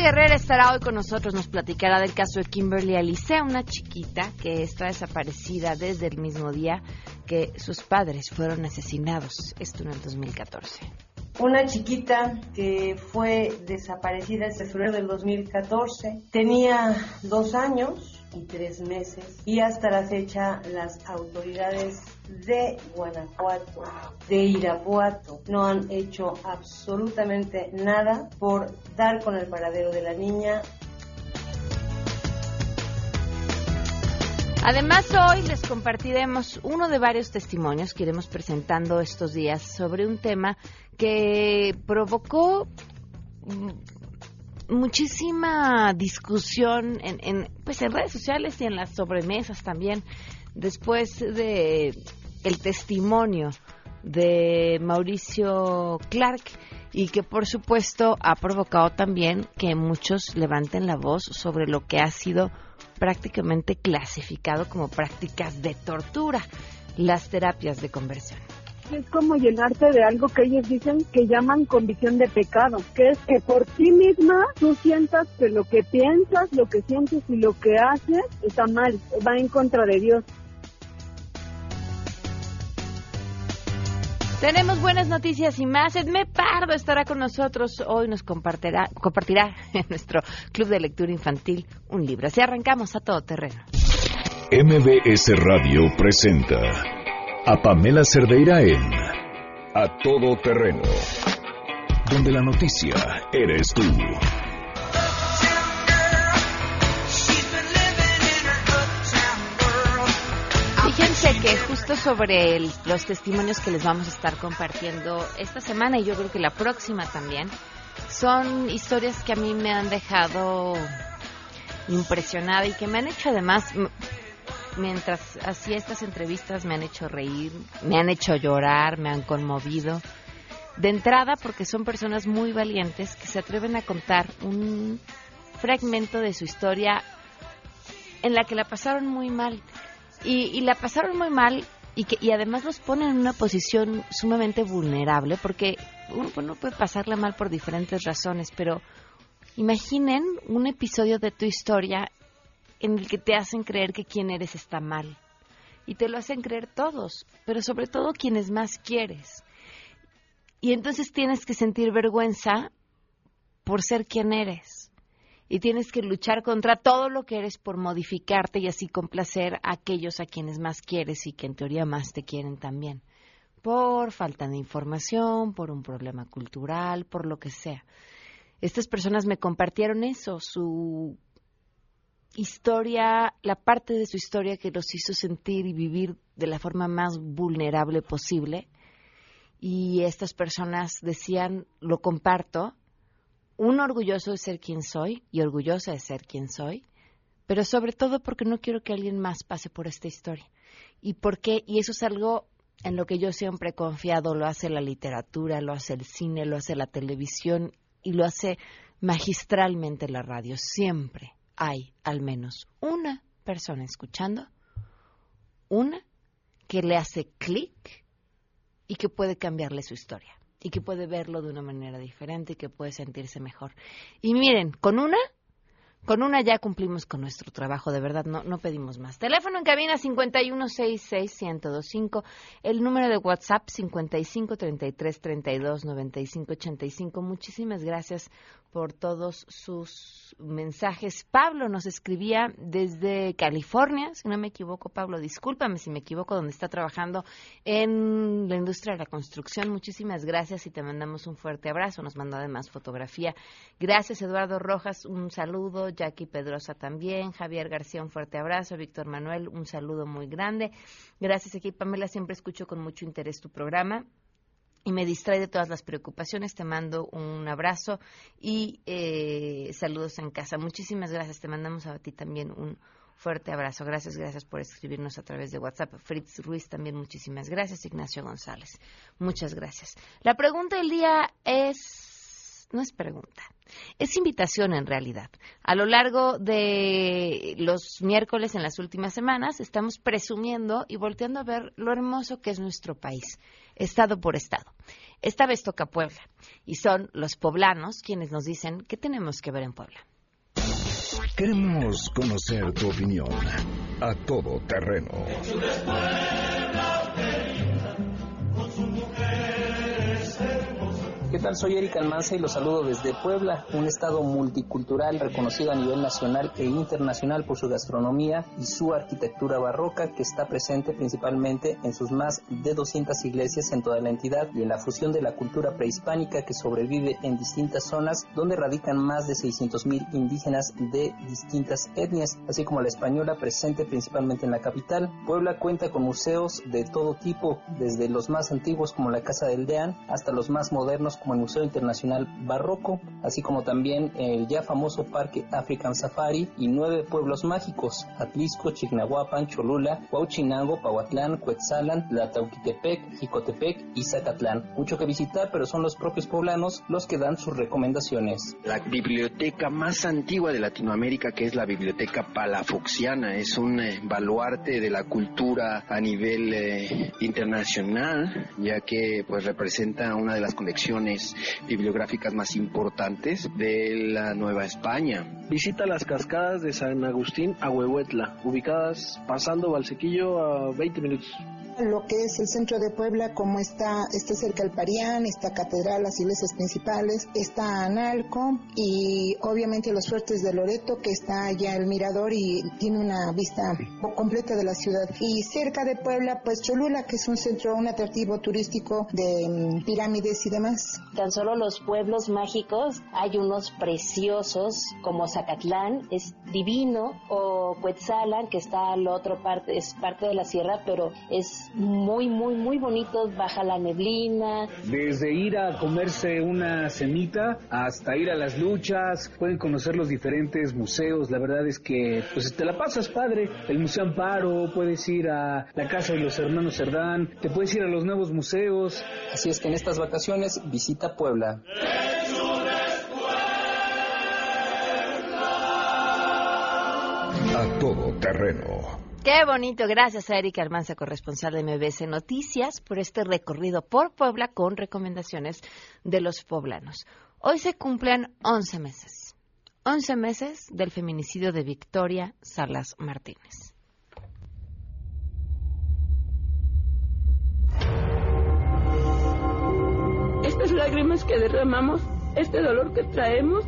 Guerrera estará hoy con nosotros, nos platicará del caso de Kimberly Alice, una chiquita que está desaparecida desde el mismo día que sus padres fueron asesinados, esto en el 2014. Una chiquita que fue desaparecida en febrero del 2014 tenía dos años y tres meses y hasta la fecha las autoridades de Guanajuato, de Irapuato, no han hecho absolutamente nada por dar con el paradero de la niña. Además, hoy les compartiremos uno de varios testimonios que iremos presentando estos días sobre un tema que provocó muchísima discusión en, en, pues en redes sociales y en las sobremesas también después de el testimonio de Mauricio Clark y que por supuesto ha provocado también que muchos levanten la voz sobre lo que ha sido prácticamente clasificado como prácticas de tortura, las terapias de conversión es como llenarte de algo que ellos dicen que llaman convicción de pecado, que es que por ti misma tú sientas que lo que piensas, lo que sientes y lo que haces está mal, va en contra de Dios. Tenemos buenas noticias y más. Edme Pardo estará con nosotros. Hoy nos compartirá, compartirá en nuestro Club de Lectura Infantil un libro. Así arrancamos a todo terreno. MBS Radio presenta a Pamela Cerdeira en A Todo Terreno, donde la noticia eres tú. Fíjense que justo sobre los testimonios que les vamos a estar compartiendo esta semana y yo creo que la próxima también, son historias que a mí me han dejado impresionada y que me han hecho además mientras hacía estas entrevistas me han hecho reír, me han hecho llorar, me han conmovido. De entrada porque son personas muy valientes que se atreven a contar un fragmento de su historia en la que la pasaron muy mal. Y, la pasaron muy mal y, que, y además los ponen en una posición sumamente vulnerable porque uno, uno puede pasarla mal por diferentes razones, pero imaginen un episodio de tu historia en el que te hacen creer que quien eres está mal. Y te lo hacen creer todos, pero sobre todo quienes más quieres. Y entonces tienes que sentir vergüenza por ser quien eres. Y tienes que luchar contra todo lo que eres por modificarte y así complacer a aquellos a quienes más quieres y que en teoría más te quieren también. Por falta de información, por un problema cultural, por lo que sea. Estas personas me compartieron eso, su historia, la parte de su historia que los hizo sentir y vivir de la forma más vulnerable posible. Y estas personas decían, lo comparto, un orgulloso de ser quien soy y orgullosa de ser quien soy, pero sobre todo porque no quiero que alguien más pase por esta historia. Y porque, y eso es algo en lo que yo siempre he confiado, lo hace la literatura, lo hace el cine, lo hace la televisión y lo hace magistralmente la radio, siempre hay al menos una persona escuchando, una que le hace clic y que puede cambiarle su historia y que puede verlo de una manera diferente y que puede sentirse mejor. Y miren, con una con una ya cumplimos con nuestro trabajo, de verdad, no, no pedimos más. Teléfono en cabina 5166125, el número de WhatsApp 5533329585. Muchísimas gracias por todos sus mensajes. Pablo nos escribía desde California, si no me equivoco, Pablo, discúlpame si me equivoco, donde está trabajando en la industria de la construcción. Muchísimas gracias y te mandamos un fuerte abrazo. Nos mandó además fotografía. Gracias, Eduardo Rojas, un saludo. Jackie Pedrosa también, Javier García, un fuerte abrazo, Víctor Manuel, un saludo muy grande. Gracias aquí, Pamela, siempre escucho con mucho interés tu programa y me distrae de todas las preocupaciones. Te mando un abrazo y eh, saludos en casa. Muchísimas gracias. Te mandamos a ti también un fuerte abrazo. Gracias, gracias por escribirnos a través de WhatsApp. Fritz Ruiz también muchísimas gracias. Ignacio González, muchas gracias. La pregunta del día es no es pregunta, es invitación en realidad. A lo largo de los miércoles en las últimas semanas estamos presumiendo y volteando a ver lo hermoso que es nuestro país, estado por estado. Esta vez toca Puebla y son los poblanos quienes nos dicen qué tenemos que ver en Puebla. Queremos conocer tu opinión a todo terreno. ¿Qué? Soy Erika Almanza y los saludo desde Puebla, un estado multicultural reconocido a nivel nacional e internacional por su gastronomía y su arquitectura barroca que está presente principalmente en sus más de 200 iglesias en toda la entidad y en la fusión de la cultura prehispánica que sobrevive en distintas zonas donde radican más de 600.000 indígenas de distintas etnias, así como la española presente principalmente en la capital. Puebla cuenta con museos de todo tipo, desde los más antiguos como la Casa del Deán hasta los más modernos como el Museo Internacional Barroco, así como también el ya famoso Parque African Safari y nueve pueblos mágicos, Atlisco, Chignahuapan, Cholula, Huauchinango, Pahuatlán, Cuetzalan, Tlautitepec, Jicotepec y Zacatlán. Mucho que visitar, pero son los propios poblanos los que dan sus recomendaciones. La biblioteca más antigua de Latinoamérica, que es la Biblioteca Palafoxiana, es un eh, baluarte de la cultura a nivel eh, internacional, ya que pues representa una de las colecciones bibliográficas más importantes de la Nueva España. Visita las cascadas de San Agustín a Huehuetla, ubicadas pasando Valsequillo a 20 minutos lo que es el centro de Puebla, como está, está cerca el Parián, está Catedral, las iglesias principales, está Analco y obviamente los fuertes de Loreto, que está allá el mirador y tiene una vista completa de la ciudad. Y cerca de Puebla, pues Cholula, que es un centro, un atractivo turístico de mm, pirámides y demás. Tan solo los pueblos mágicos, hay unos preciosos como Zacatlán, es divino, o Cuetzalan, que está al otro parte, es parte de la sierra, pero es muy, muy, muy bonitos, baja la neblina. Desde ir a comerse una cenita hasta ir a las luchas, pueden conocer los diferentes museos, la verdad es que pues te la pasas padre, el Museo Amparo, puedes ir a la casa de los hermanos Cerdán, te puedes ir a los nuevos museos. Así es que en estas vacaciones visita Puebla. A todo terreno Qué bonito. Gracias a Erika Almanza, corresponsal de MBS Noticias, por este recorrido por Puebla con recomendaciones de los poblanos. Hoy se cumplen 11 meses. 11 meses del feminicidio de Victoria Salas Martínez. Estas lágrimas que derramamos, este dolor que traemos,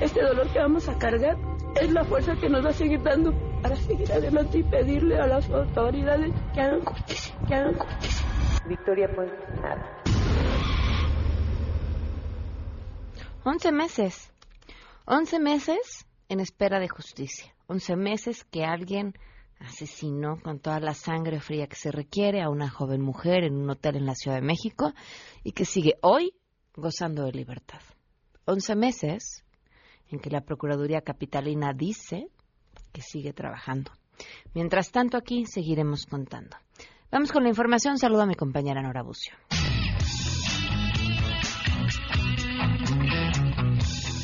este dolor que vamos a cargar, es la fuerza que nos va a seguir dando para seguir adelante y pedirle a las autoridades que hagan justicia, que hagan justicia. Victoria, pues nada. 11 meses. 11 meses en espera de justicia. 11 meses que alguien asesinó con toda la sangre fría que se requiere a una joven mujer en un hotel en la Ciudad de México y que sigue hoy gozando de libertad. 11 meses en que la Procuraduría Capitalina dice que sigue trabajando. Mientras tanto, aquí seguiremos contando. Vamos con la información. Saludo a mi compañera Nora Bucio.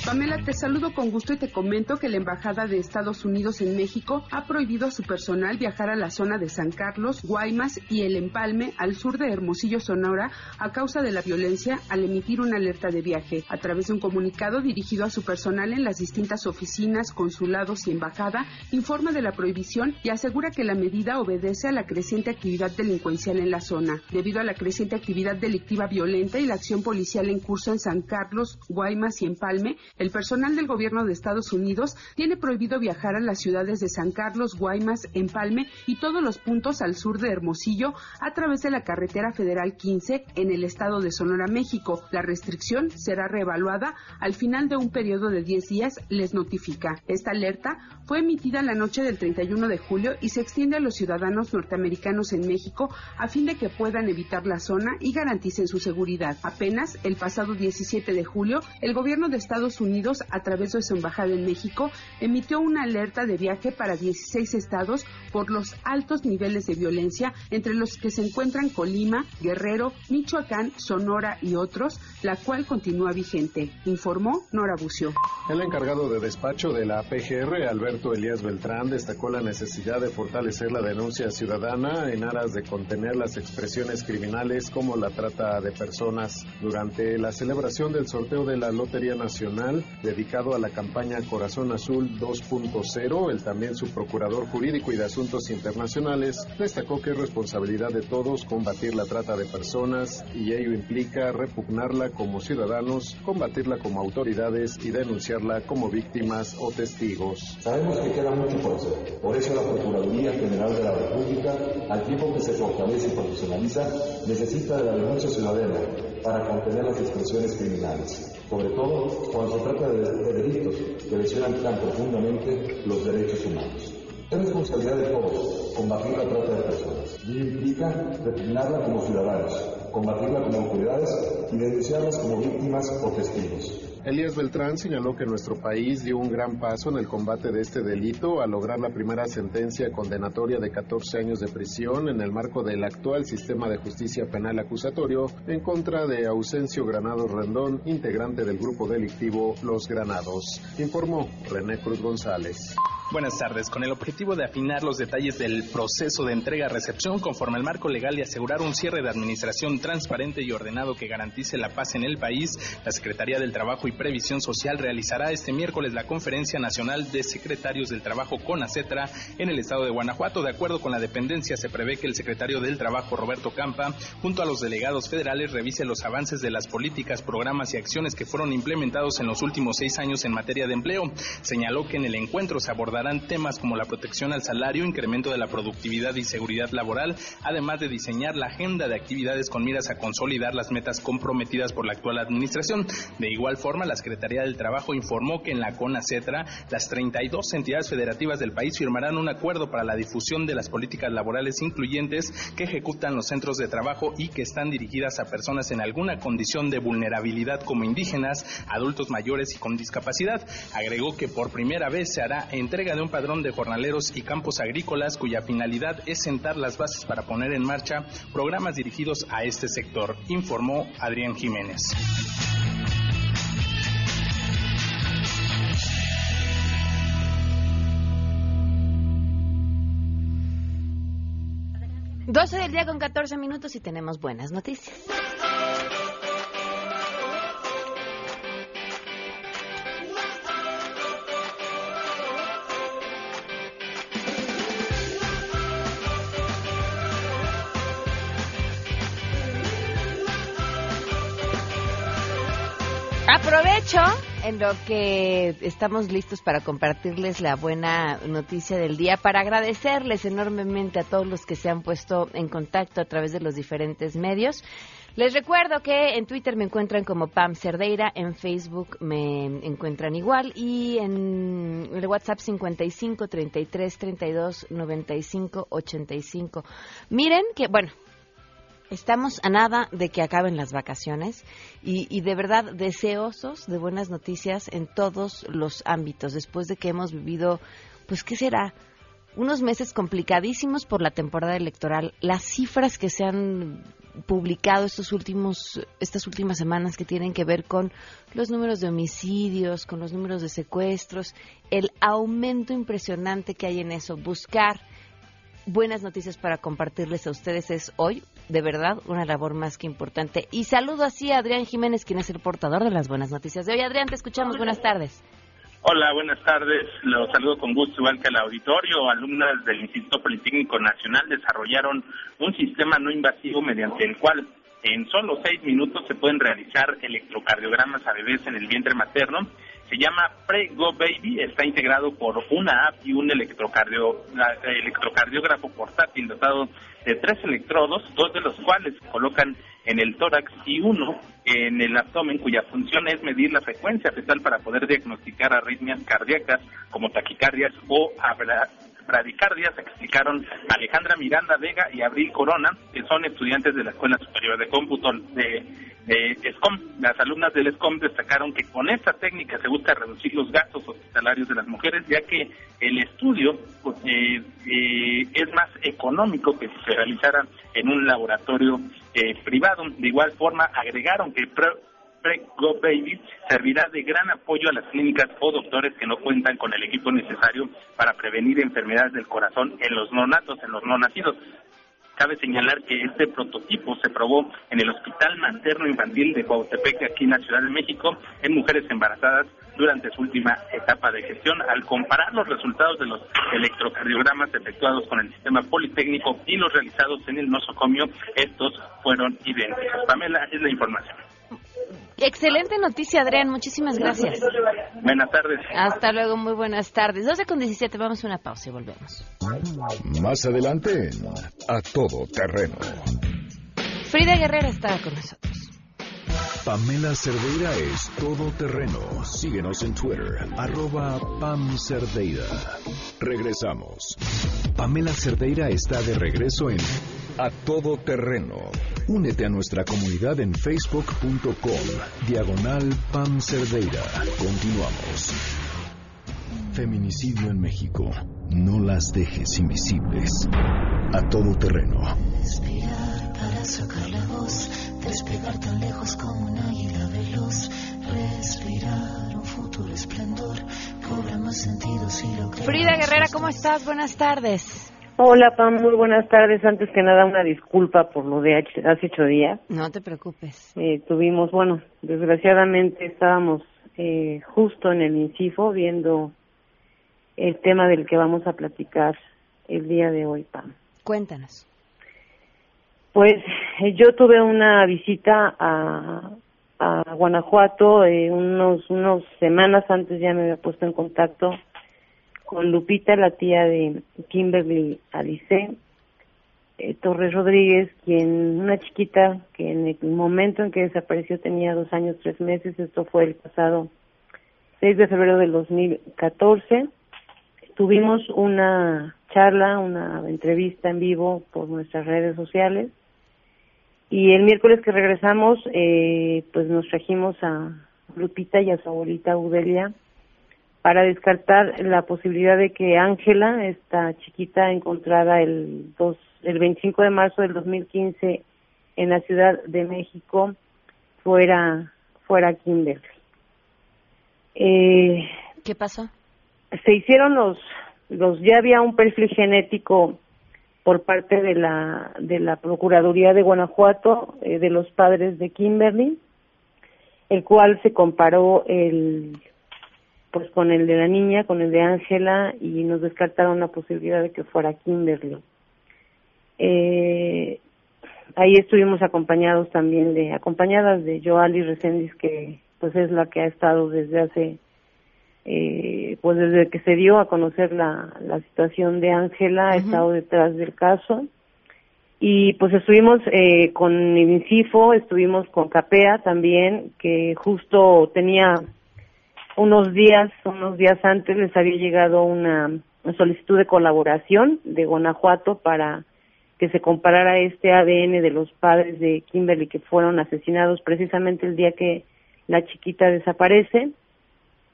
Pamela, te saludo con gusto y te comento que la Embajada de Estados Unidos en México ha prohibido a su personal viajar a la zona de San Carlos, Guaymas y El Empalme, al sur de Hermosillo, Sonora, a causa de la violencia al emitir una alerta de viaje. A través de un comunicado dirigido a su personal en las distintas oficinas, consulados y embajada, informa de la prohibición y asegura que la medida obedece a la creciente actividad delincuencial en la zona. Debido a la creciente actividad delictiva violenta y la acción policial en curso en San Carlos, Guaymas y Empalme, el personal del gobierno de Estados Unidos tiene prohibido viajar a las ciudades de San Carlos, Guaymas, Empalme y todos los puntos al sur de Hermosillo a través de la carretera federal 15 en el estado de Sonora, México. La restricción será reevaluada al final de un periodo de 10 días, les notifica. Esta alerta fue emitida la noche del 31 de julio y se extiende a los ciudadanos norteamericanos en México a fin de que puedan evitar la zona y garanticen su seguridad. Apenas el pasado 17 de julio, el gobierno de Estados Unidos Unidos, a través de su embajada en México, emitió una alerta de viaje para 16 estados por los altos niveles de violencia, entre los que se encuentran Colima, Guerrero, Michoacán, Sonora y otros, la cual continúa vigente, informó Nora Bucio. El encargado de despacho de la PGR, Alberto Elías Beltrán, destacó la necesidad de fortalecer la denuncia ciudadana en aras de contener las expresiones criminales como la trata de personas. Durante la celebración del sorteo de la Lotería Nacional, dedicado a la campaña Corazón Azul 2.0, el también su procurador jurídico y de asuntos internacionales destacó que es responsabilidad de todos combatir la trata de personas y ello implica repugnarla como ciudadanos, combatirla como autoridades y denunciarla como víctimas o testigos. Sabemos que queda mucho por hacer. Por eso la Procuraduría General de la República, al tiempo que se fortalece y profesionaliza, necesita de la denuncia ciudadana para contener las expresiones criminales, sobre todo cuando se trata de, de delitos que lesionan tan profundamente los derechos humanos. Es responsabilidad de todos combatir la trata de personas y implica repugnarla como ciudadanos, combatirla como autoridades y denunciarlas como víctimas o testigos. Elías Beltrán señaló que nuestro país dio un gran paso en el combate de este delito al lograr la primera sentencia condenatoria de 14 años de prisión en el marco del actual sistema de justicia penal acusatorio en contra de Ausencio Granados Rendón, integrante del grupo delictivo Los Granados. Informó René Cruz González. Buenas tardes. Con el objetivo de afinar los detalles del proceso de entrega-recepción conforme al marco legal y asegurar un cierre de administración transparente y ordenado que garantice la paz en el país, la Secretaría del Trabajo y Previsión Social realizará este miércoles la Conferencia Nacional de Secretarios del Trabajo con ACETRA en el estado de Guanajuato. De acuerdo con la dependencia, se prevé que el secretario del Trabajo, Roberto Campa, junto a los delegados federales, revise los avances de las políticas, programas y acciones que fueron implementados en los últimos seis años en materia de empleo. Señaló que en el encuentro se abordará abordarán temas como la protección al salario, incremento de la productividad y seguridad laboral, además de diseñar la agenda de actividades con miras a consolidar las metas comprometidas por la actual administración. De igual forma, la Secretaría del Trabajo informó que en la CONACETRA las 32 entidades federativas del país firmarán un acuerdo para la difusión de las políticas laborales incluyentes que ejecutan los centros de trabajo y que están dirigidas a personas en alguna condición de vulnerabilidad como indígenas, adultos mayores y con discapacidad. Agregó que por primera vez se hará entrega de un padrón de jornaleros y campos agrícolas cuya finalidad es sentar las bases para poner en marcha programas dirigidos a este sector, informó Adrián Jiménez. Doce del día con 14 minutos y tenemos buenas noticias. En lo que estamos listos para compartirles la buena noticia del día, para agradecerles enormemente a todos los que se han puesto en contacto a través de los diferentes medios. Les recuerdo que en Twitter me encuentran como Pam Cerdeira, en Facebook me encuentran igual y en el WhatsApp 55 33 32 95 85. Miren que, bueno, Estamos a nada de que acaben las vacaciones y, y, de verdad deseosos de buenas noticias en todos los ámbitos, después de que hemos vivido, pues, ¿qué será? Unos meses complicadísimos por la temporada electoral. Las cifras que se han publicado estos últimos, estas últimas semanas que tienen que ver con los números de homicidios, con los números de secuestros, el aumento impresionante que hay en eso, buscar buenas noticias para compartirles a ustedes es hoy, de verdad, una labor más que importante. Y saludo así a Adrián Jiménez, quien es el portador de las buenas noticias de hoy. Adrián, te escuchamos. Buenas tardes. Hola, buenas tardes. Los saludo con gusto, igual que al auditorio. Alumnas del Instituto Politécnico Nacional desarrollaron un sistema no invasivo mediante el cual en solo seis minutos se pueden realizar electrocardiogramas a bebés en el vientre materno se llama Pre-Go Baby, está integrado por una app y un electrocardio, electrocardiógrafo portátil dotado de tres electrodos, dos de los cuales se colocan en el tórax y uno en el abdomen, cuya función es medir la frecuencia fetal para poder diagnosticar arritmias cardíacas como taquicardias o bradicardias, explicaron Alejandra Miranda Vega y Abril Corona, que son estudiantes de la Escuela Superior de Cómputo de, ESCOM. Las alumnas del ESCOM destacaron que con esta técnica se busca reducir los gastos hospitalarios de las mujeres, ya que el estudio pues, eh, eh, es más económico que si se realizara en un laboratorio eh, privado. De igual forma, agregaron que Go Baby servirá de gran apoyo a las clínicas o doctores que no cuentan con el equipo necesario para prevenir enfermedades del corazón en los no natos, en los no nacidos. Cabe señalar que este prototipo se probó en el Hospital Materno Infantil de Cuautepec, aquí en la Ciudad de México, en mujeres embarazadas durante su última etapa de gestión. Al comparar los resultados de los electrocardiogramas efectuados con el sistema politécnico y los realizados en el nosocomio, estos fueron idénticos. Pamela, es la información. Excelente noticia, Adrián. Muchísimas gracias. Buenas tardes. Hasta luego, muy buenas tardes. 12 con 17, vamos a una pausa y volvemos. Más adelante, a todo terreno. Frida Guerrera está con nosotros. Pamela Cerdeira es todo terreno. Síguenos en Twitter, arroba Pam Cerdeira. Regresamos. Pamela Cerdeira está de regreso en A Todo Terreno. Únete a nuestra comunidad en facebook.com, diagonal Pam Cerdeira. Continuamos. Feminicidio en México. No las dejes invisibles. A todo terreno. Respirar para sacar la voz, despegar tan lejos como un águila veloz. Respirar un futuro esplendor, cobra más sentido si lo crees. Frida Guerrera, ¿cómo estás? Buenas tardes. Hola, Pam, muy buenas tardes. Antes que nada, una disculpa por lo de hace ocho días. No te preocupes. Eh, tuvimos, bueno, desgraciadamente estábamos eh, justo en el INCIFO viendo el tema del que vamos a platicar el día de hoy, Pam. Cuéntanos. Pues eh, yo tuve una visita a, a Guanajuato eh, unos unos semanas antes ya me había puesto en contacto con Lupita, la tía de Kimberly Alice eh, Torres Rodríguez, quien, una chiquita que en el momento en que desapareció tenía dos años, tres meses, esto fue el pasado 6 de febrero del 2014. Tuvimos una charla, una entrevista en vivo por nuestras redes sociales y el miércoles que regresamos, eh, pues nos trajimos a Lupita y a su abuelita Udelia para descartar la posibilidad de que Ángela, esta chiquita encontrada el, dos, el 25 de marzo del 2015 en la Ciudad de México, fuera, fuera Kimberly. Eh, ¿Qué pasó? Se hicieron los, los, ya había un perfil genético por parte de la, de la Procuraduría de Guanajuato, eh, de los padres de Kimberly, el cual se comparó el pues con el de la niña, con el de Ángela y nos descartaron la posibilidad de que fuera Kimberly. Eh, ahí estuvimos acompañados también de, acompañadas de Joali Reséndiz, que pues es la que ha estado desde hace, eh, pues desde que se dio a conocer la, la situación de Ángela, ha estado detrás del caso. Y pues estuvimos eh, con INCIFO, estuvimos con CAPEA también, que justo tenía unos días, unos días antes les había llegado una solicitud de colaboración de Guanajuato para que se comparara este ADN de los padres de Kimberly que fueron asesinados precisamente el día que la chiquita desaparece.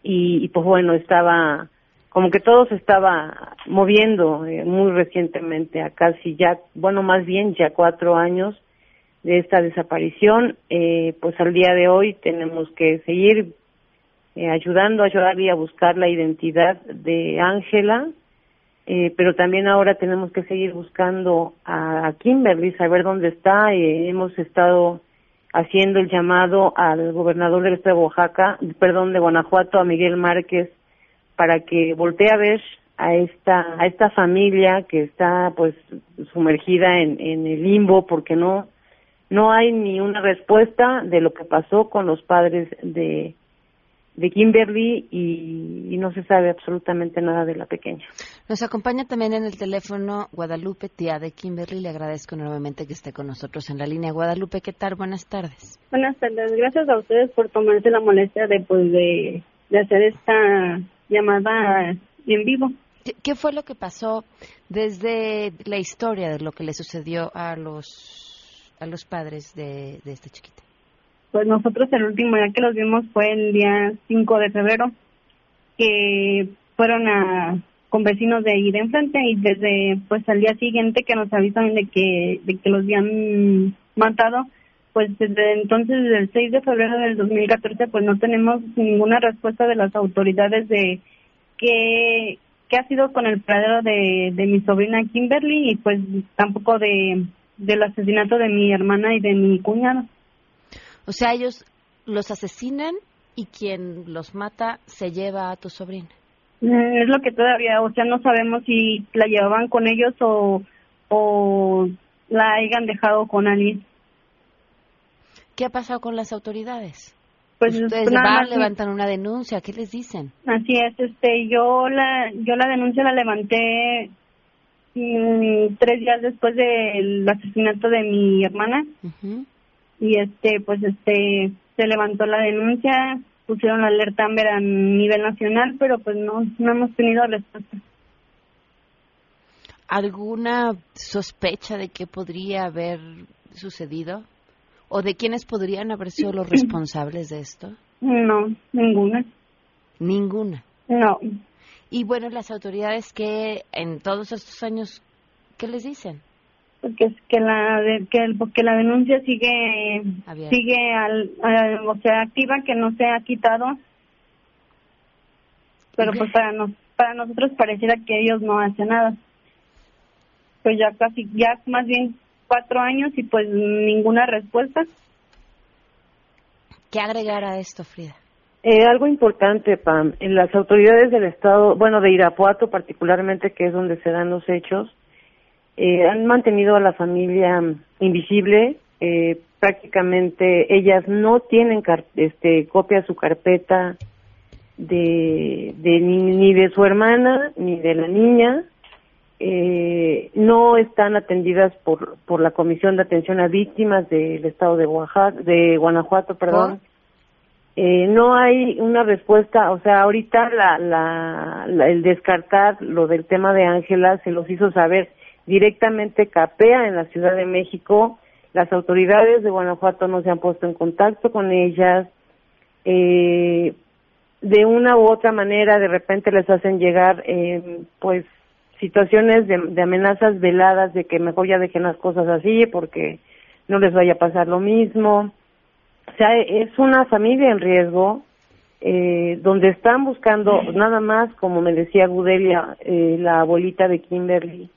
Y, pues bueno estaba como que todo se estaba moviendo eh, muy recientemente a casi ya bueno más bien ya cuatro años de esta desaparición. Eh, pues al día de hoy tenemos que seguir eh, ayudando a Joali a buscar la identidad de Ángela, eh, pero también ahora tenemos que seguir buscando a, Kimberly, saber dónde está. Eh, hemos estado haciendo el llamado al gobernador del estado de Oaxaca, perdón, de Guanajuato, a Miguel Márquez, para que voltee a ver a esta a esta familia que está pues sumergida en, en el limbo porque no no hay ni una respuesta de lo que pasó con los padres de de Kimberly y, no se sabe absolutamente nada de la pequeña. Nos acompaña también en el teléfono Guadalupe, tía de Kimberly. Le agradezco nuevamente que esté con nosotros en la línea. Guadalupe, ¿qué tal? Buenas tardes. Buenas tardes. Gracias a ustedes por tomarse la molestia de, pues, de, hacer esta llamada en vivo. ¿Qué, fue lo que pasó desde la historia de lo que le sucedió a los, a los padres de, de esta chiquita? Pues nosotros el último día que los vimos fue el día 5 de febrero, que fueron a con vecinos de ahí de enfrente y desde pues al día siguiente que nos avisan de que de que los habían matado pues desde entonces desde el 6 de febrero del 2014 pues no tenemos ninguna respuesta de las autoridades de qué qué ha sido con el paradero de, de mi sobrina Kimberly y pues tampoco de del asesinato de mi hermana y de mi cuñado. O sea, ellos los asesinan y quien los mata se lleva a tu sobrina. Mm, es lo que todavía, o sea, no sabemos si la llevaban con ellos o, o la hayan dejado con alguien. ¿Qué ha pasado con las autoridades? Pues ustedes levantan una denuncia, ¿qué les dicen? Así es, este, yo la, yo la denuncia la levanté mm, tres días después del asesinato de mi hermana y este, pues este, se levantó la denuncia, pusieron la alerta Amber a nivel nacional, pero pues no, no hemos tenido respuesta. ¿Alguna sospecha de qué podría haber sucedido? ¿O de quiénes podrían haber sido los responsables de esto? No, ninguna. ¿Ninguna? No. Y bueno, las autoridades que en todos estos años, ¿qué les dicen? Porque que la que porque la denuncia sigue sigue al, o sea activa que no se ha quitado. Pero pues para nos para nosotros pareciera que ellos no hacen nada. Pues ya casi ya más bien cuatro años y pues ninguna respuesta. Qué agregar a esto Frida eh, algo importante Pam. En las autoridades del estado bueno de Irapuato particularmente que es donde se dan los hechos eh, han mantenido a la familia invisible. Eh, prácticamente ellas no tienen este, copia de su carpeta de, de ni, de su hermana ni de la niña. Eh, no están atendidas por, por la Comisión de Atención a Víctimas del Estado de Oaxaca, de Guanajuato, perdón. Eh, no hay una respuesta, o sea, ahorita la, la, el descartar lo del tema de Ángela se los hizo saber directamente capea en la Ciudad de México. Las autoridades de Guanajuato no se han puesto en contacto con ellas. Eh, de una u otra manera, de repente les hacen llegar, eh, pues, situaciones de, de, amenazas veladas de que mejor ya dejen las cosas así porque no les vaya a pasar lo mismo. O sea, es una familia en riesgo, eh, donde están buscando nada más, como me decía Gudelia, eh, la abuelita de Kimberly,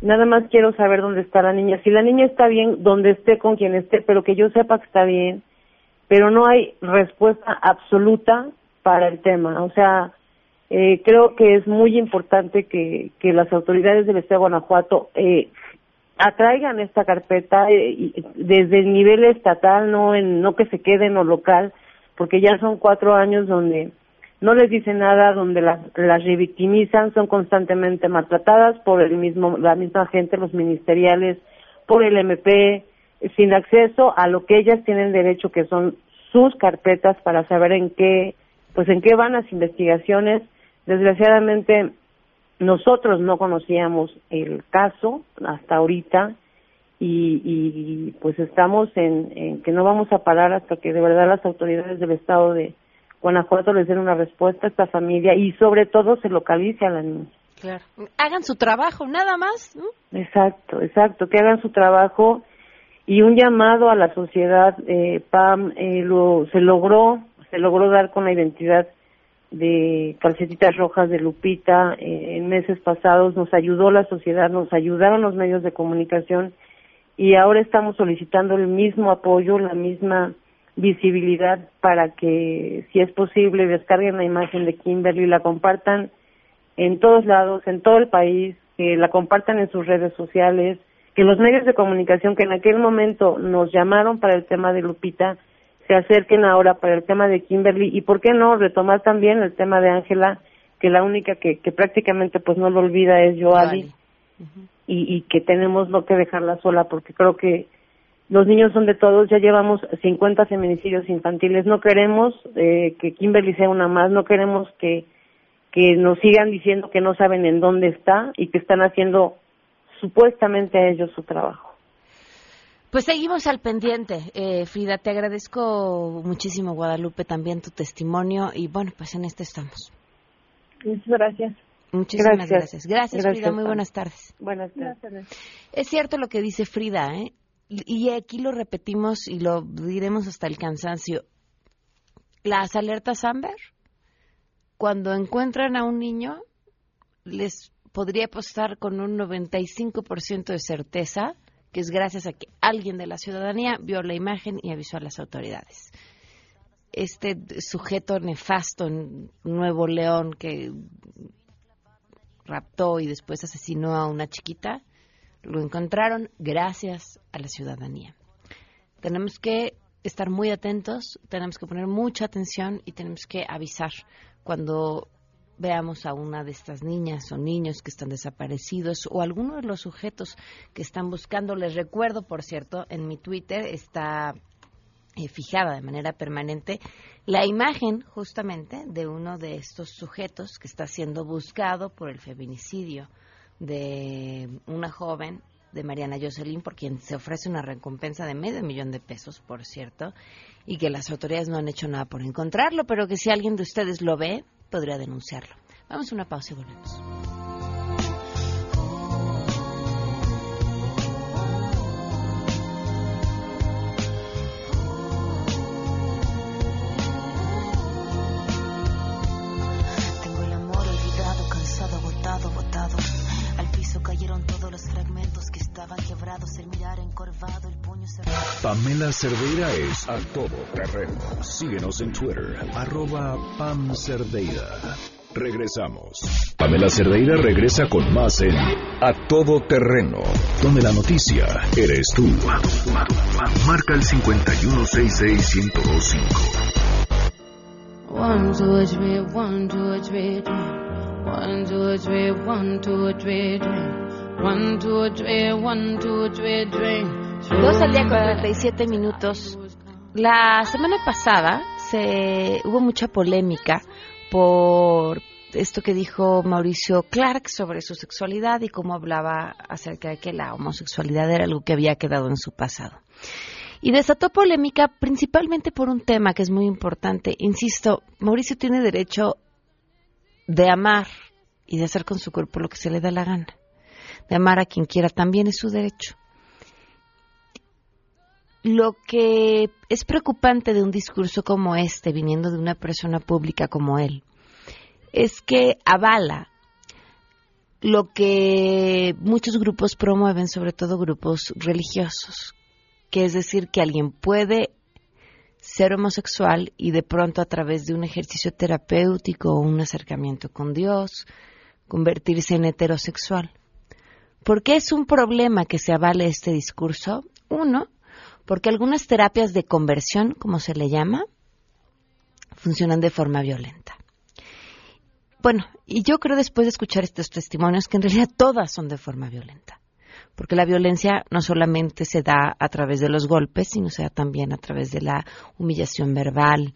Nada más quiero saber dónde está la niña. Si la niña está bien, donde esté, con quien esté, pero que yo sepa que está bien. Pero no hay respuesta absoluta para el tema. O sea, eh, creo que es muy importante que, las autoridades del Estado de Guanajuato eh, atraigan esta carpeta eh, desde el nivel estatal, no en no que se quede en lo local, porque ya son cuatro años donde no les dice nada, donde las, revictimizan, son constantemente maltratadas por el mismo, la misma gente, los ministeriales, por el MP, sin acceso a lo que ellas tienen derecho, que son sus carpetas para saber en qué, pues en qué van las investigaciones. Desgraciadamente, nosotros no conocíamos el caso hasta ahorita y, y pues estamos en, en que no vamos a parar hasta que de verdad las autoridades del Estado de Guanajuato les den una respuesta a esta familia y sobre todo se localice a la niña. Claro. Hagan su trabajo, nada más. Exacto, exacto, que hagan su trabajo y un llamado a la sociedad, eh, Pam, eh, lo, se logró, se logró dar con la identidad de calcetitas rojas de Lupita eh, en meses pasados, nos ayudó la sociedad, nos ayudaron los medios de comunicación y ahora estamos solicitando el mismo apoyo, la misma visibilidad para que, si es posible, descarguen la imagen de Kimberly, la compartan en todos lados, en todo el país, que la compartan en sus redes sociales, que los medios de comunicación que en aquel momento nos llamaron para el tema de Lupita se acerquen ahora para el tema de Kimberly y, ¿por qué no?, retomar también el tema de Ángela, que la única que, que prácticamente pues no lo olvida es Joali, y, y que tenemos no que dejarla sola porque creo que los niños son de todos, ya llevamos 50 feminicidios infantiles, no queremos eh, que Kimberly sea una más, no queremos que, que nos sigan diciendo que no saben en dónde está y que están haciendo supuestamente ellos su trabajo. Pues seguimos al pendiente. Eh, Frida, te agradezco muchísimo, Guadalupe, también tu testimonio y bueno, pues en este estamos. Muchas gracias. Muchísimas gracias. Gracias, Frida. Muy buenas tardes. Buenas tardes. Es cierto lo que dice Frida, ¿eh? Y aquí lo repetimos y lo diremos hasta el cansancio. Las alertas Amber, cuando encuentran a un niño, les podría apostar con un 95% de certeza que es gracias a que alguien de la ciudadanía vio la imagen y avisó a las autoridades. Este sujeto nefasto en Nuevo León que raptó y después asesinó a una chiquita, lo encontraron gracias a la ciudadanía. Tenemos que estar muy atentos, tenemos que poner mucha atención y tenemos que avisar cuando veamos a una de estas niñas o niños que están desaparecidos o alguno de los sujetos que están buscando. Les recuerdo, por cierto, en mi Twitter está eh, fijada de manera permanente la imagen justamente de uno de estos sujetos que está siendo buscado por el feminicidio de una joven de Mariana Jocelyn, por quien se ofrece una recompensa de medio millón de pesos, por cierto, y que las autoridades no han hecho nada por encontrarlo, pero que si alguien de ustedes lo ve, podría denunciarlo. Vamos a una pausa y volvemos. Quebrados. El mirar encorvado, el puño cerrado. Pamela Cerdeira es a todo terreno. Síguenos en Twitter, arroba Pam Cerdeira. Regresamos. Pamela Cerdeira regresa con más en A Todo Terreno, donde la noticia eres tú. Marca el 5166125. One, two, three, one, two, three, one, two, three, one, two, three, Dos al día con 37 minutos. La semana pasada se hubo mucha polémica por esto que dijo Mauricio Clark sobre su sexualidad y cómo hablaba acerca de que la homosexualidad era algo que había quedado en su pasado. Y desató polémica principalmente por un tema que es muy importante. Insisto, Mauricio tiene derecho de amar y de hacer con su cuerpo lo que se le da la gana. De amar a quien quiera también es su derecho. Lo que es preocupante de un discurso como este, viniendo de una persona pública como él, es que avala lo que muchos grupos promueven, sobre todo grupos religiosos, que es decir, que alguien puede ser homosexual y de pronto a través de un ejercicio terapéutico o un acercamiento con Dios, convertirse en heterosexual. ¿Por qué es un problema que se avale este discurso? Uno, porque algunas terapias de conversión, como se le llama, funcionan de forma violenta. Bueno, y yo creo después de escuchar estos testimonios que en realidad todas son de forma violenta, porque la violencia no solamente se da a través de los golpes, sino se da también a través de la humillación verbal,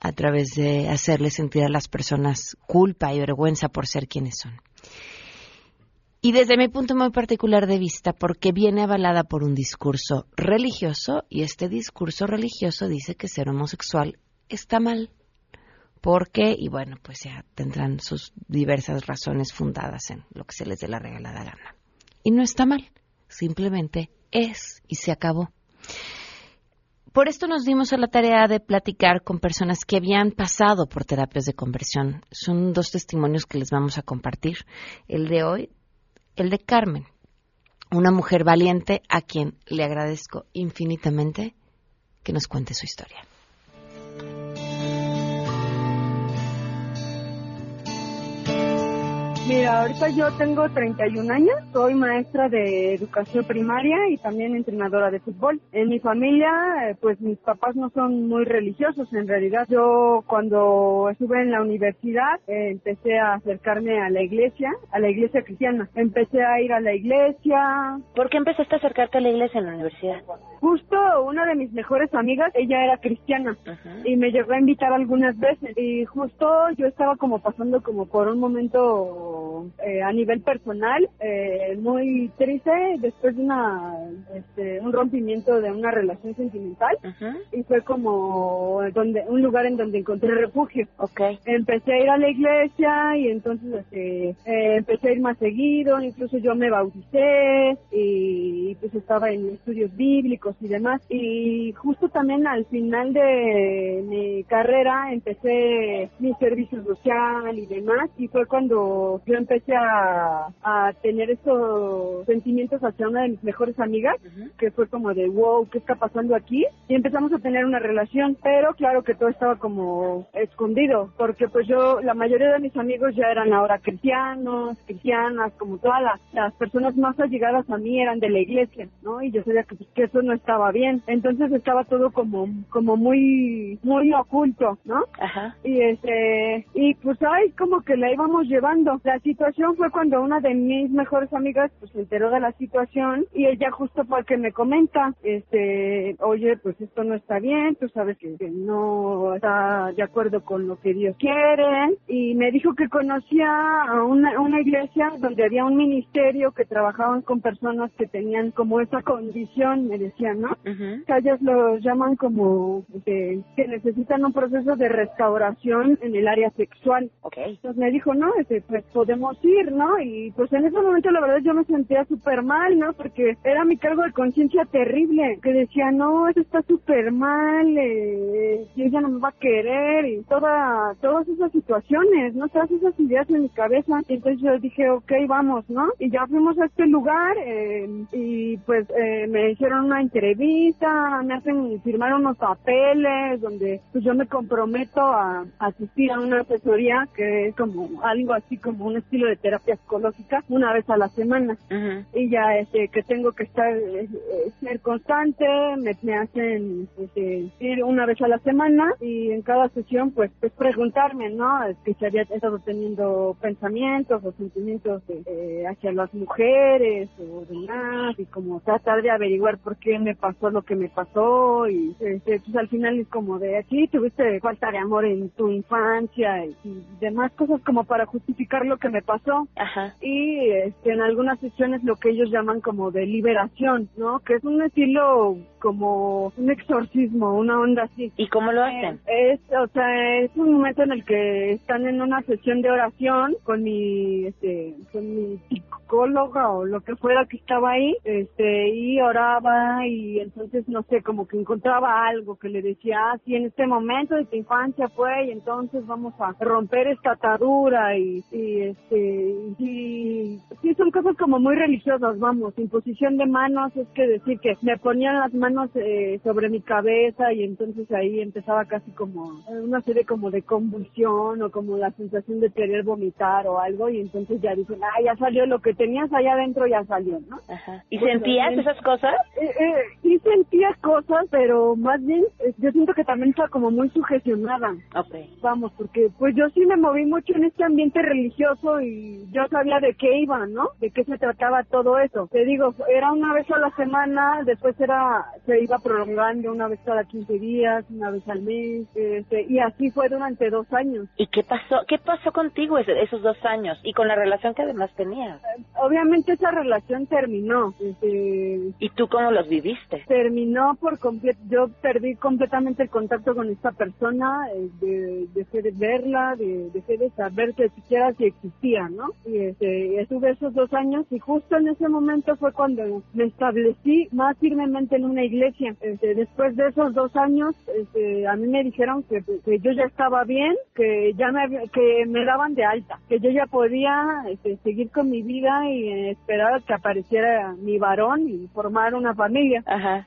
a través de hacerle sentir a las personas culpa y vergüenza por ser quienes son. Y desde mi punto muy particular de vista, porque viene avalada por un discurso religioso, y este discurso religioso dice que ser homosexual está mal. ¿Por qué? Y bueno, pues ya tendrán sus diversas razones fundadas en lo que se les dé la regalada gana. Y no está mal, simplemente es y se acabó. Por esto nos dimos a la tarea de platicar con personas que habían pasado por terapias de conversión. Son dos testimonios que les vamos a compartir. El de hoy, el de Carmen, una mujer valiente a quien le agradezco infinitamente que nos cuente su historia. Mira, ahorita yo tengo 31 años, soy maestra de educación primaria y también entrenadora de fútbol. En mi familia, eh, pues mis papás no son muy religiosos en realidad. Yo cuando estuve en la universidad eh, empecé a acercarme a la iglesia, a la iglesia cristiana. Empecé a ir a la iglesia. ¿Por qué empezaste a acercarte a la iglesia en la universidad? Justo una de mis mejores amigas, ella era cristiana y me llegó a invitar algunas veces y justo yo estaba como pasando como por un momento eh, a nivel personal eh, muy triste después de una este, un rompimiento de una relación sentimental y fue como donde un lugar en donde encontré refugio. Okay. Empecé a ir a la iglesia y entonces este, eh, empecé a ir más seguido, incluso yo me bauticé y pues estaba en estudios bíblicos y demás y justo también al final de mi carrera empecé mi servicio social y demás y fue cuando yo empecé a, a tener esos sentimientos hacia una de mis mejores amigas, que fue como de, wow, ¿qué está pasando aquí? Y empezamos a tener una relación, pero claro que todo estaba como escondido, porque pues yo, la mayoría de mis amigos ya eran ahora cristianos, cristianas, como todas las, las personas más allegadas a mí eran de la iglesia, ¿no? Y yo sabía que, pues, que eso no estaba bien. Entonces estaba todo como, como muy, muy oculto, ¿no? Ajá. Y este, y pues ahí como que la íbamos llevando. La situación fue cuando una de mis mejores amigas pues se enteró de la situación y ella justo fue el que me comenta, este, oye, pues esto no está bien, tú sabes que, que no está de acuerdo con lo que Dios quiere y me dijo que conocía a una, una iglesia donde había un ministerio que trabajaban con personas que tenían como esa condición, me decían, ¿no? Que ellos los llaman como este, que necesitan un proceso de restauración en el área sexual. Entonces me dijo, no, este, pues podemos ir, ¿no? Y pues en ese momento la verdad yo me sentía súper mal, ¿no? Porque era mi cargo de conciencia terrible, que decía, no, eso está súper mal, eh, y ella no me va a querer, y toda, todas esas situaciones, ¿no? Todas esas ideas en mi cabeza. Y entonces yo dije, ok, vamos, ¿no? Y ya fuimos a este lugar, eh, y pues eh, me hicieron una entrevista, me hacen firmar unos papeles, donde pues yo me comprometo a asistir a una asesoría que es como algo así como un estilo de terapia psicológica una vez a la semana. Y ya este que tengo que estar eh, ser constante me, me hacen este, ir una vez a la semana y en cada sesión pues pues preguntarme no es que si había estado teniendo pensamientos o sentimientos eh, hacia las mujeres o demás y como tratar de averiguar por qué me pasó lo que me pasó y este, pues al final es como de aquí tuviste falta de amor en tu infancia y, y demás cosas como para justificar lo que me pasó. Y este, en algunas sesiones lo que ellos llaman como de liberación, ¿no? Que es un estilo como un exorcismo, una onda así. ¿Y cómo lo hacen? Eh, es, o sea, es un momento en el que están en una sesión de oración con mi, este, con mi psicóloga o lo que fuera que estaba ahí, este, y oraba y entonces, no sé, como que encontraba algo que le decía, ah, sí, en este momento de tu infancia fue y entonces vamos a romper esta atadura y, y este, y sí, son cosas como muy religiosas, vamos, imposición de manos es que decir que me ponían las manos eh, sobre mi cabeza y entonces ahí empezaba casi como una serie como de convulsión o como la sensación de querer vomitar o algo y entonces ya dicen, ah, ya salió lo que tenías allá adentro, ya salió, ¿no? ¿Y Bueno, sentías esas cosas? Eh, eh, sí sentía cosas, pero más bien eh, yo siento que también estaba como muy sugestionada. Vamos, porque pues yo sí me moví mucho en este ambiente religioso y yo sabía de qué iba, ¿no? De qué se trataba todo eso. Te digo, era una vez a la semana, después era se iba prolongando una vez cada 15 días, una vez al mes, este, y así fue durante dos años. ¿Y qué pasó? ¿Qué pasó contigo ese- esos dos años y con la relación que además tenías? Obviamente esa relación terminó. Este, ¿Y tú cómo los viviste? terminó por completo, yo perdí completamente el contacto con esta persona, eh, de, dejé de verla, de, dejé de saber que siquiera si existía, ¿no? Y este, estuve esos dos años y justo en ese momento fue cuando me establecí más firmemente en una iglesia. Este, después de esos dos años, este, a mí me dijeron que, que yo ya estaba bien, que ya me, que me daban de alta, que yo ya podía este, seguir con mi vida y esperar a que apareciera mi varón y formar una familia.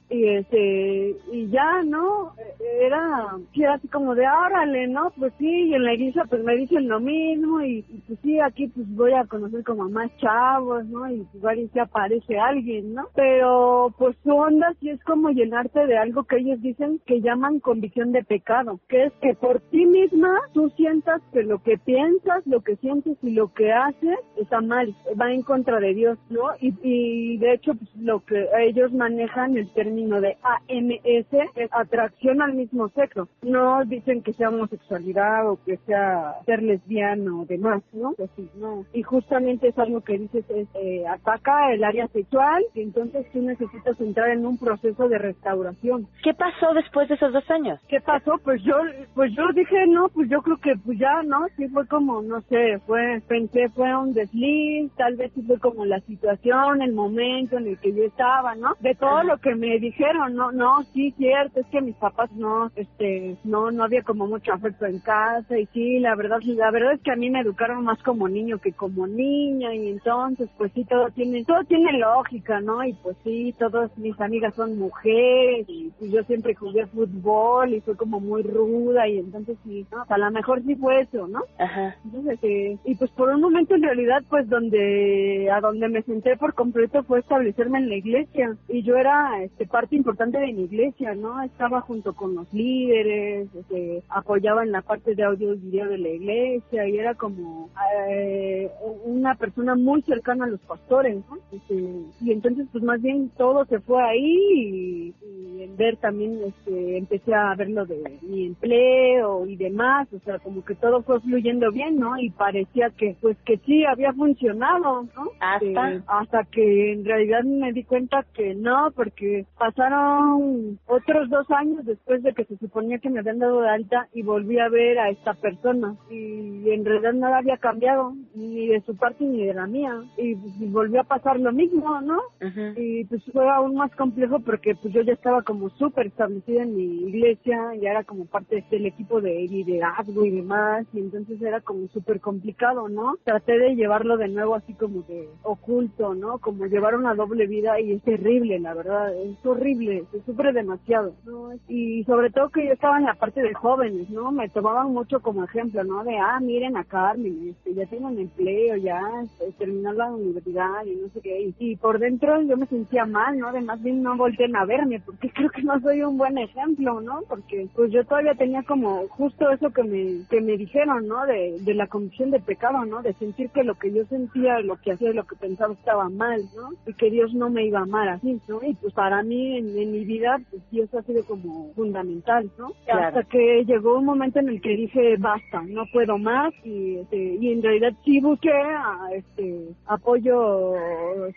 Y este y ya, ¿no? era, era así como de, órale, ¿no? Pues sí, y en la iglesia pues me dicen lo mismo y, y, pues sí, aquí pues voy a conocer como más chavos, ¿no? Y pues igual si aparece alguien, ¿no? Pero pues su onda sí es como llenarte de algo que ellos dicen que llaman convicción de pecado, que es que por ti misma tú sientas que lo que piensas, lo que sientes y lo que haces está mal, va en contra de Dios, ¿no? Y, y de hecho pues, lo que ellos manejan el término de AMS es atracción al mismo sexo. No dicen que sea homosexualidad o que sea ser lesbiano o demás, ¿no? Pues sí, no. Y justamente es algo que dices, es, eh, ataca el área sexual y entonces tú necesitas entrar en un proceso de restauración. ¿Qué pasó después de esos dos años? ¿Qué pasó? Pues yo, pues yo dije, no, pues yo creo que pues ya, ¿no? Sí fue como, no sé, fue, pensé fue un desliz, tal vez sí fue como la situación, el momento en el que yo estaba, ¿no? De todo lo que me dijeron, no, no, sí, cierto, es que mis papás no, este, no, no había como mucho afecto en casa y sí, la verdad, la verdad es que a mí me educaron más como niño que como niña y entonces, pues sí, todo tiene, todo tiene lógica, ¿no? Y pues sí, todas mis amigas son mujeres y, y yo siempre jugué fútbol y fue como muy ruda y entonces sí, ¿no? A lo mejor sí fue eso, ¿no? Ajá. Entonces, eh, y pues por un momento en realidad, pues donde, a donde me senté por completo fue establecerme en la iglesia y yo era, este, parte importante de mi iglesia, ¿no? Estaba junto con los líderes, este, apoyaba en la parte de audio y video de la iglesia y era como eh, una persona muy cercana a los pastores, ¿no? Este, y entonces pues más bien todo se fue ahí y, y en ver también este empecé a ver lo de mi empleo y demás, o sea, como que todo fue fluyendo bien, ¿no? Y parecía que pues que sí había funcionado, ¿no? Hasta Eh, hasta que en realidad me di cuenta que no, porque pasaron otros dos años después de que se suponía que me habían dado de alta y volví a ver a esta persona y en realidad nada había cambiado, ni de su parte ni de la mía y, pues, volvió a pasar lo mismo, ¿no? Y pues fue aún más complejo porque pues yo ya estaba como súper establecida en mi iglesia, ya era como parte del equipo de liderazgo y demás, y entonces era como súper complicado, ¿no? Traté de llevarlo de nuevo así como de oculto, ¿no? Como llevar una doble vida y es terrible, la verdad, es horrible, se sufre demasiado, ¿no? Y sobre todo que yo estaba en la parte de jóvenes, ¿no? Me tomaban mucho como ejemplo, ¿no? De, ah, miren a Carmen, este, ya tengo un empleo, ya terminó la universidad y no sé qué, y, y por dentro yo me sentía mal, ¿no? Además bien no volteen a verme, porque creo que no soy un buen ejemplo, ¿no? Porque pues yo todavía tenía como justo eso que me, que me dijeron, ¿no? De, de la convicción de pecado, ¿no? De sentir que lo que yo sentía, lo que hacía, lo que pensaba estaba mal, ¿no? Y que Dios no me iba a amar así, ¿no? Y pues para mí en, en mi vida, pues Dios ha sido como fundamental, ¿no? Claro. Hasta que llegó un momento en el que dije, basta, no puedo más y, este, y en realidad sí busqué a, este, apoyo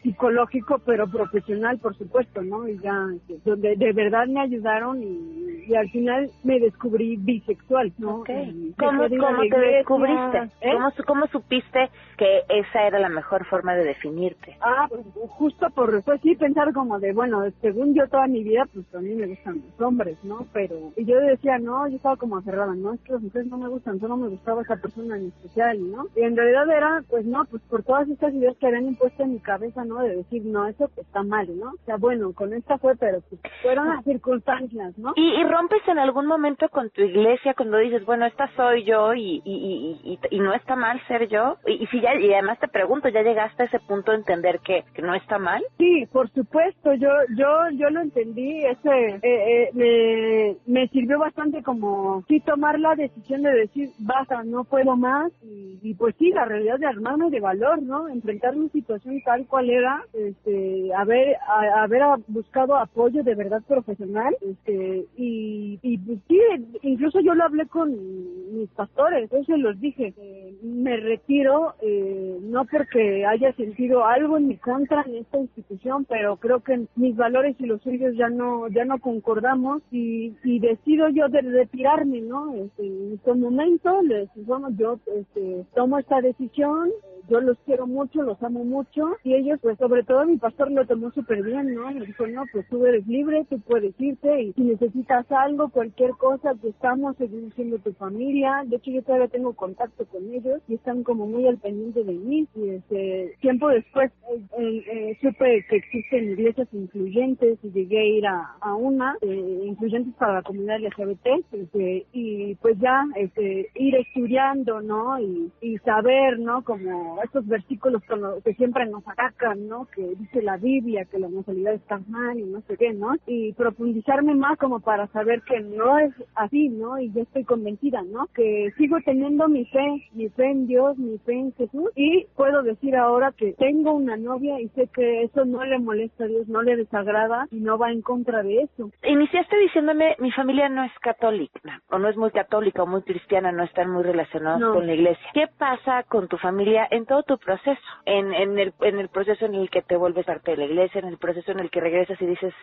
psicológico, pero profesional, por supuesto, ¿no? Y ya, este, donde de verdad me ayudaron y, y al final me descubrí bisexual, ¿no? Ok. Y ¿Cómo, de cómo te descubriste? ¿eh? ¿Cómo, ¿Cómo supiste que esa era la mejor forma de definirte? Ah, pues justo por, pues sí, pensar como de, bueno, según yo toda mi vida, pues a mí me gustan los hombres, ¿no? Pero, y yo decía, no, yo estaba como aferrada, no, es que las mujeres no me gustan, solo me gustaba esa persona en especial, ¿no? Y en realidad era, pues no, pues por todas estas ideas que habían impuesto en mi cabeza, ¿no? De decir, no, eso está mal, ¿no? O sea, bueno, con esta fue, pero pues fueron las circunstancias, ¿no? ¿Y, y rompes en algún momento con tu iglesia cuando dices, bueno, esta soy yo y, y, y, y, no está mal ser yo? Y, y si ya, y además te pregunto, ¿ya llegaste a ese punto de entender que, que no está mal? Sí, por supuesto, yo yo yo lo entendí, ese eh, eh, me, me sirvió bastante como sí tomar la decisión de decir, basta, no puedo más y, y pues sí, la realidad de armarme de valor, ¿no? Enfrentar mi situación tal cual era, este, haber haber buscado apoyo de verdad profesional, este, y, pues sí, incluso yo lo hablé con mis pastores, yo se los dije, eh, me retiro, eh, no porque haya sentido algo en mi contra en esta institución, pero creo que mis valores y los suyos ya no, ya no concordamos y, y decido yo de retirarme, ¿no? Este, en este momento les, bueno, yo este, tomo esta decisión, yo los quiero mucho, los amo mucho y ellos, pues sobre todo mi pastor lo tomó súper bien, ¿no? Me dijo, no, pues tú eres libre, tú puedes irte y si necesitas algo, cualquier cosa, que estamos, seguimos siendo tu familia. De hecho, yo todavía tengo contacto con ellos y están como muy al pendiente de mí. Y este, tiempo después eh, eh, eh, supe que existen iglesias incluyentes y llegué a ir a, una, incluyentes para la comunidad LGBT, este, y pues ya este, ir estudiando, ¿no? Y, y saber, ¿no? Como estos versículos que siempre nos atacan, ¿no? Que dice la Biblia que la homosexualidad está mal y no sé qué, ¿no? Y profundizarme más como para saber que no es así, ¿no? Y ya estoy convencida, ¿no? Que sigo teniendo mi fe, mi fe en Dios, mi fe en Jesús y puedo decir ahora que tengo una novia y sé que eso no le molesta a Dios, no le desagrada y no va en contra de eso. Iniciaste diciéndome, mi familia no es católica, o no es muy católica o muy cristiana, no están muy relacionados con la iglesia. ¿Qué pasa con tu familia en todo tu proceso? En, en, el, en el proceso en el que te vuelves parte de la iglesia, en el proceso en el que regresas y dices,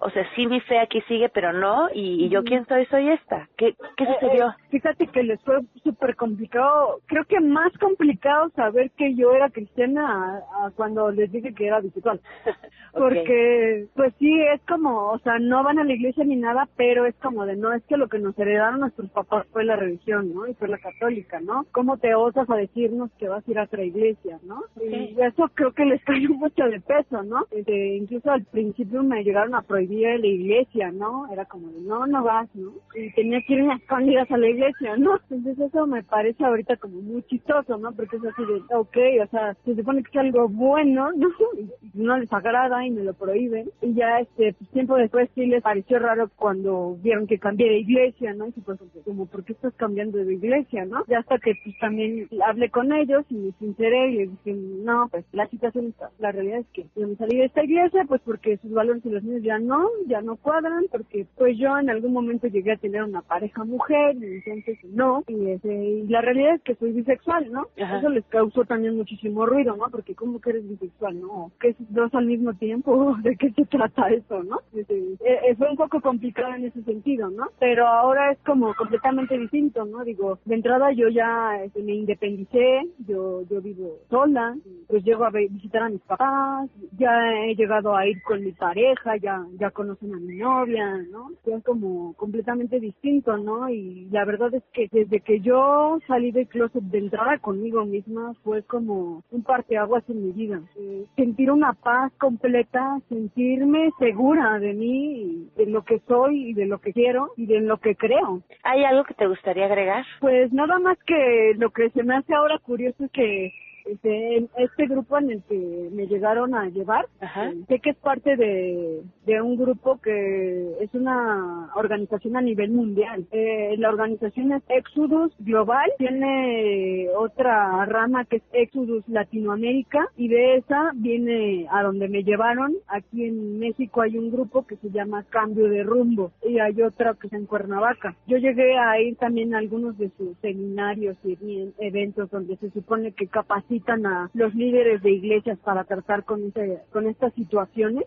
o sea, sí mi fe aquí sigue, pero no, y, yo quién soy, soy esta. ¿Qué, qué eh, sucedió? Eh, fíjate que les fue súper complicado, creo que más complicado saber que yo era cristiana a, cuando les dije que era bisexual. Porque, pues sí, es como, o sea, no van a la iglesia ni nada, pero es como de, no, es que lo que nos heredaron nuestros papás fue la religión, ¿no? Y fue la católica, ¿no? ¿Cómo te osas a decirnos que vas a ir a otra iglesia, ¿no? Y eso creo que les cayó mucho de peso, ¿no? Este, incluso al principio me llegaron a prohibir la iglesia, ¿no? Era como de, no, no vas, ¿no? Y tenía que ir a escondidas a la iglesia, ¿no? Entonces eso me parece ahorita como muy chistoso, ¿no? Porque es así de, ok, o sea, se supone que es algo bueno, ¿no? Y no les agrada y me lo prohíben. Y ya, este, pues, tiempo después sí les pareció raro cuando vieron que cambié de iglesia, ¿no? Y pues, como, ¿por qué estás cambiando de iglesia, no? Ya hasta que pues también hablé con ellos y me sinceré y dije, no, pues la situación la realidad es que yo me salí de esta iglesia pues porque sus valores y los míos ya no, ya no cuadran, porque pues yo en algún momento llegué a tener una pareja mujer, y entonces no, y, ese, y la realidad es que soy bisexual, ¿no? Eso les causó también muchísimo ruido, ¿no? Porque ¿cómo que eres bisexual, no? ¿Qué es dos al mismo tiempo? ¿De qué se trata eso, no? Eh, fue un poco complicado en ese sentido, ¿no? Pero ahora es como completamente distinto, ¿no? Digo, de entrada yo ya este, me independicé, yo, yo vivo sola, pues llego a visitar a mis papás, ya he llegado a ir con mi pareja, ya, ya conocen a mi novia, ¿no? Es como completamente distinto, ¿no? Y la verdad es que desde que yo salí del closet de entrada conmigo misma fue como un parteaguas en mi vida. Eh, sentir una paz completa, sentirme segura de mí, de lo que soy y de lo que quiero y de lo que creo. ¿Hay algo que te gustaría agregar? Pues nada más que lo que se me hace ahora curioso es que este, este grupo en el que me llegaron a llevar, sé que es parte de, de, un grupo que es una organización a nivel mundial. Eh, la organización es Exodus Global, tiene otra rama que es Exodus Latinoamérica y de esa viene a donde me llevaron. Aquí en México hay un grupo que se llama Cambio de Rumbo y hay otra que es en Cuernavaca. Yo llegué a ir también a algunos de sus seminarios y eventos donde se supone que capacitan a los líderes de iglesias para tratar con este, con estas situaciones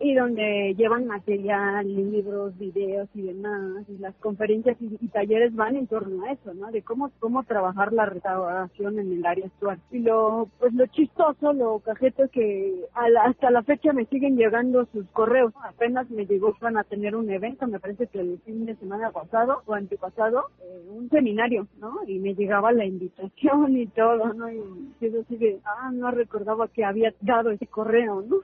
y donde llevan material, libros, videos y demás y las conferencias y, talleres van en torno a eso, ¿no? De cómo cómo trabajar la restauración en el área actual. Y lo pues lo chistoso, lo cajeto es que hasta la fecha me siguen llegando sus correos. Apenas me llegó van a tener un evento, me parece que el fin de semana pasado o antepasado, eh, un seminario, ¿no? Y me llegaba la invitación y todo, ¿no? Y, yo así ah, no recordaba que había dado ese correo, ¿no?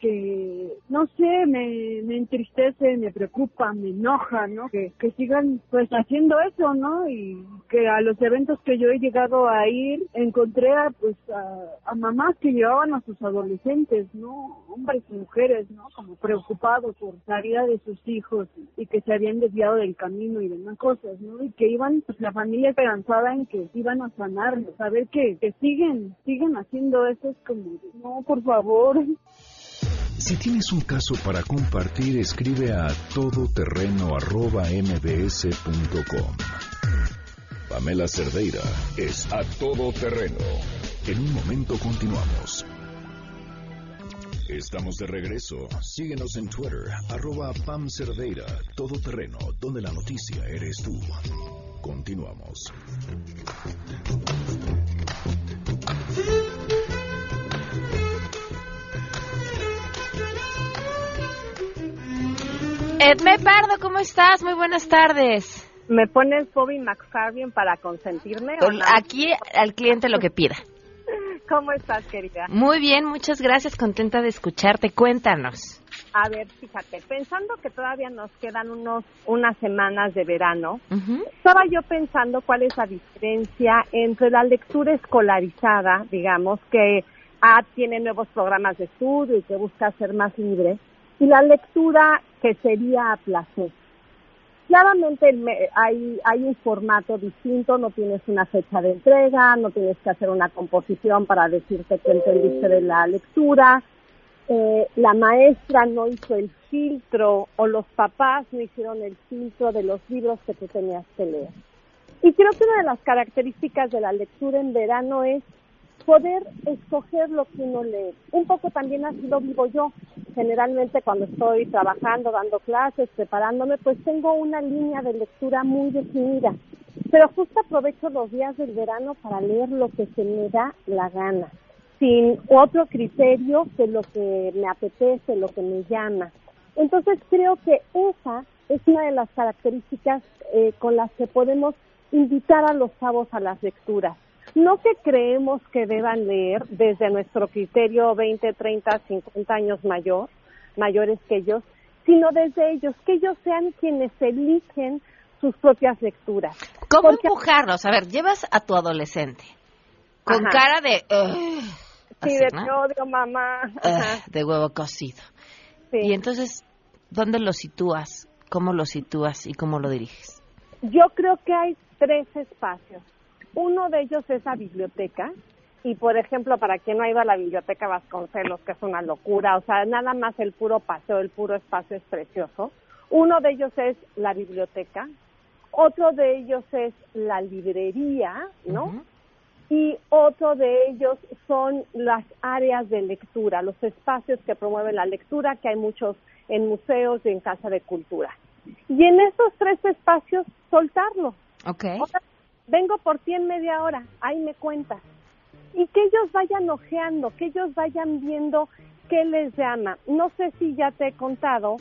Que, no sé, me, me entristece, me preocupa, me enoja, ¿no? Que, que sigan pues haciendo eso, ¿no? Y que a los eventos que yo he llegado a ir, encontré a, pues a, mamás que llevaban a sus adolescentes, ¿no? Hombres y mujeres, ¿no? Como preocupados por la vida de sus hijos y que se habían desviado del camino y demás cosas, ¿no? Y que iban, pues la familia esperanzada en que iban a sanarlos, saber que, que sí siguen, siguen haciendo eso, es como, no, por favor. Si tienes un caso para compartir, escribe a todoterreno.mbs.com. Pamela Cerdeira es a todoterreno. En un momento continuamos. Estamos de regreso. Síguenos en Twitter, arroba Pam Cerdeira, todoterreno, donde la noticia eres tú. Continuamos. Edme Pardo, ¿cómo estás? Muy buenas tardes. ¿Me pones Bobby McFarlane para consentirme? o no? Aquí al cliente lo que pida. ¿Cómo estás, querida? Muy bien, muchas gracias, contenta de escucharte. Cuéntanos. A ver, fíjate, pensando que todavía nos quedan unos unas semanas de verano, estaba yo pensando cuál es la diferencia entre la lectura escolarizada, digamos, que ah, tiene nuevos programas de estudio y que busca ser más libre, y la lectura que sería a placer. Claramente me- hay, hay un formato distinto, no tienes una fecha de entrega, no tienes que hacer una composición para decirte que entendiste de la lectura, eh, la maestra no hizo el filtro o los papás no hicieron el filtro de los libros que tú tenías que leer. Y creo que una de las características de la lectura en verano es poder escoger lo que uno lee. Un poco también así lo vivo yo. Generalmente cuando estoy trabajando, dando clases, preparándome, pues tengo una línea de lectura muy definida. Pero justo aprovecho los días del verano para leer lo que se me da la gana, sin otro criterio que lo que me apetece, lo que me llama. Entonces creo que esa es una de las características eh, con las que podemos invitar a los chavos a las lecturas. No que creemos que deban leer desde nuestro criterio 20, 30, 50 años mayor, mayores que ellos, sino desde ellos, que ellos sean quienes eligen sus propias lecturas. ¿Cómo Porque- empujarlos? A ver, llevas a tu adolescente con Ajá. cara de... Sí, así, de ¿no? te odio, mamá. De huevo cocido. Y entonces, ¿dónde lo sitúas? ¿Cómo lo sitúas y cómo lo diriges? Yo creo que hay tres espacios. Uno de ellos es la biblioteca. Y, por ejemplo, para quien no ha ido a la biblioteca Vasconcelos, que es una locura, o sea, nada más el puro paseo, el puro espacio es precioso. Uno de ellos es la biblioteca. Otro de ellos es la librería, ¿no? y otro de ellos son las áreas de lectura, los espacios que promueven la lectura, que hay muchos en museos y en casa de cultura. Y en esos tres espacios, soltarlo. Ok. Ahora, vengo por ti en media hora, ahí me cuentas. Y que ellos vayan ojeando, que ellos vayan viendo qué les llama. No sé si ya te he contado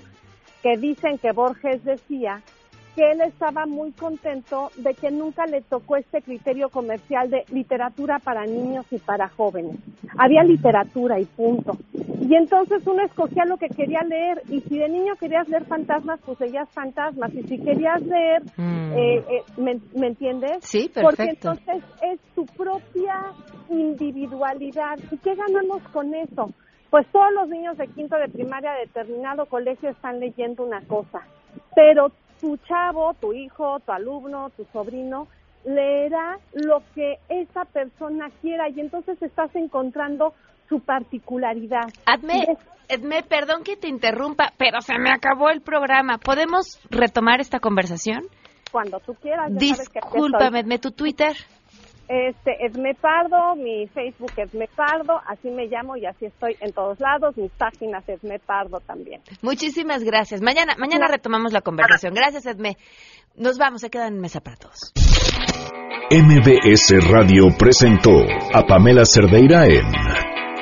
que dicen que Borges decía que él estaba muy contento de que nunca le tocó este criterio comercial de literatura para niños y para jóvenes. Había literatura y punto. Y entonces uno escogía lo que quería leer y si de niño querías leer fantasmas, pues leías fantasmas. Y si querías leer, Mm. eh, eh, ¿me, me entiendes? Sí, Porque perfecto. entonces es tu propia individualidad. ¿Y qué ganamos con eso? Pues todos los niños de quinto de primaria de determinado colegio están leyendo una cosa, pero tu chavo, tu hijo, tu alumno, tu sobrino leerá lo que esa persona quiera y entonces estás encontrando su particularidad. Adme, Edme, perdón que te interrumpa, pero se me acabó el programa. ¿Podemos retomar esta conversación? Cuando tú quieras. Discúlpame, Edme, tu Twitter. Este, Esme Pardo, mi Facebook Esme Pardo, así me llamo y así estoy en todos lados, mis páginas Esme Pardo también. Muchísimas gracias. Mañana, mañana retomamos la conversación. Gracias, Edme. Nos vamos, se quedan en mesa para todos. MBS Radio presentó a Pamela Cerdeira en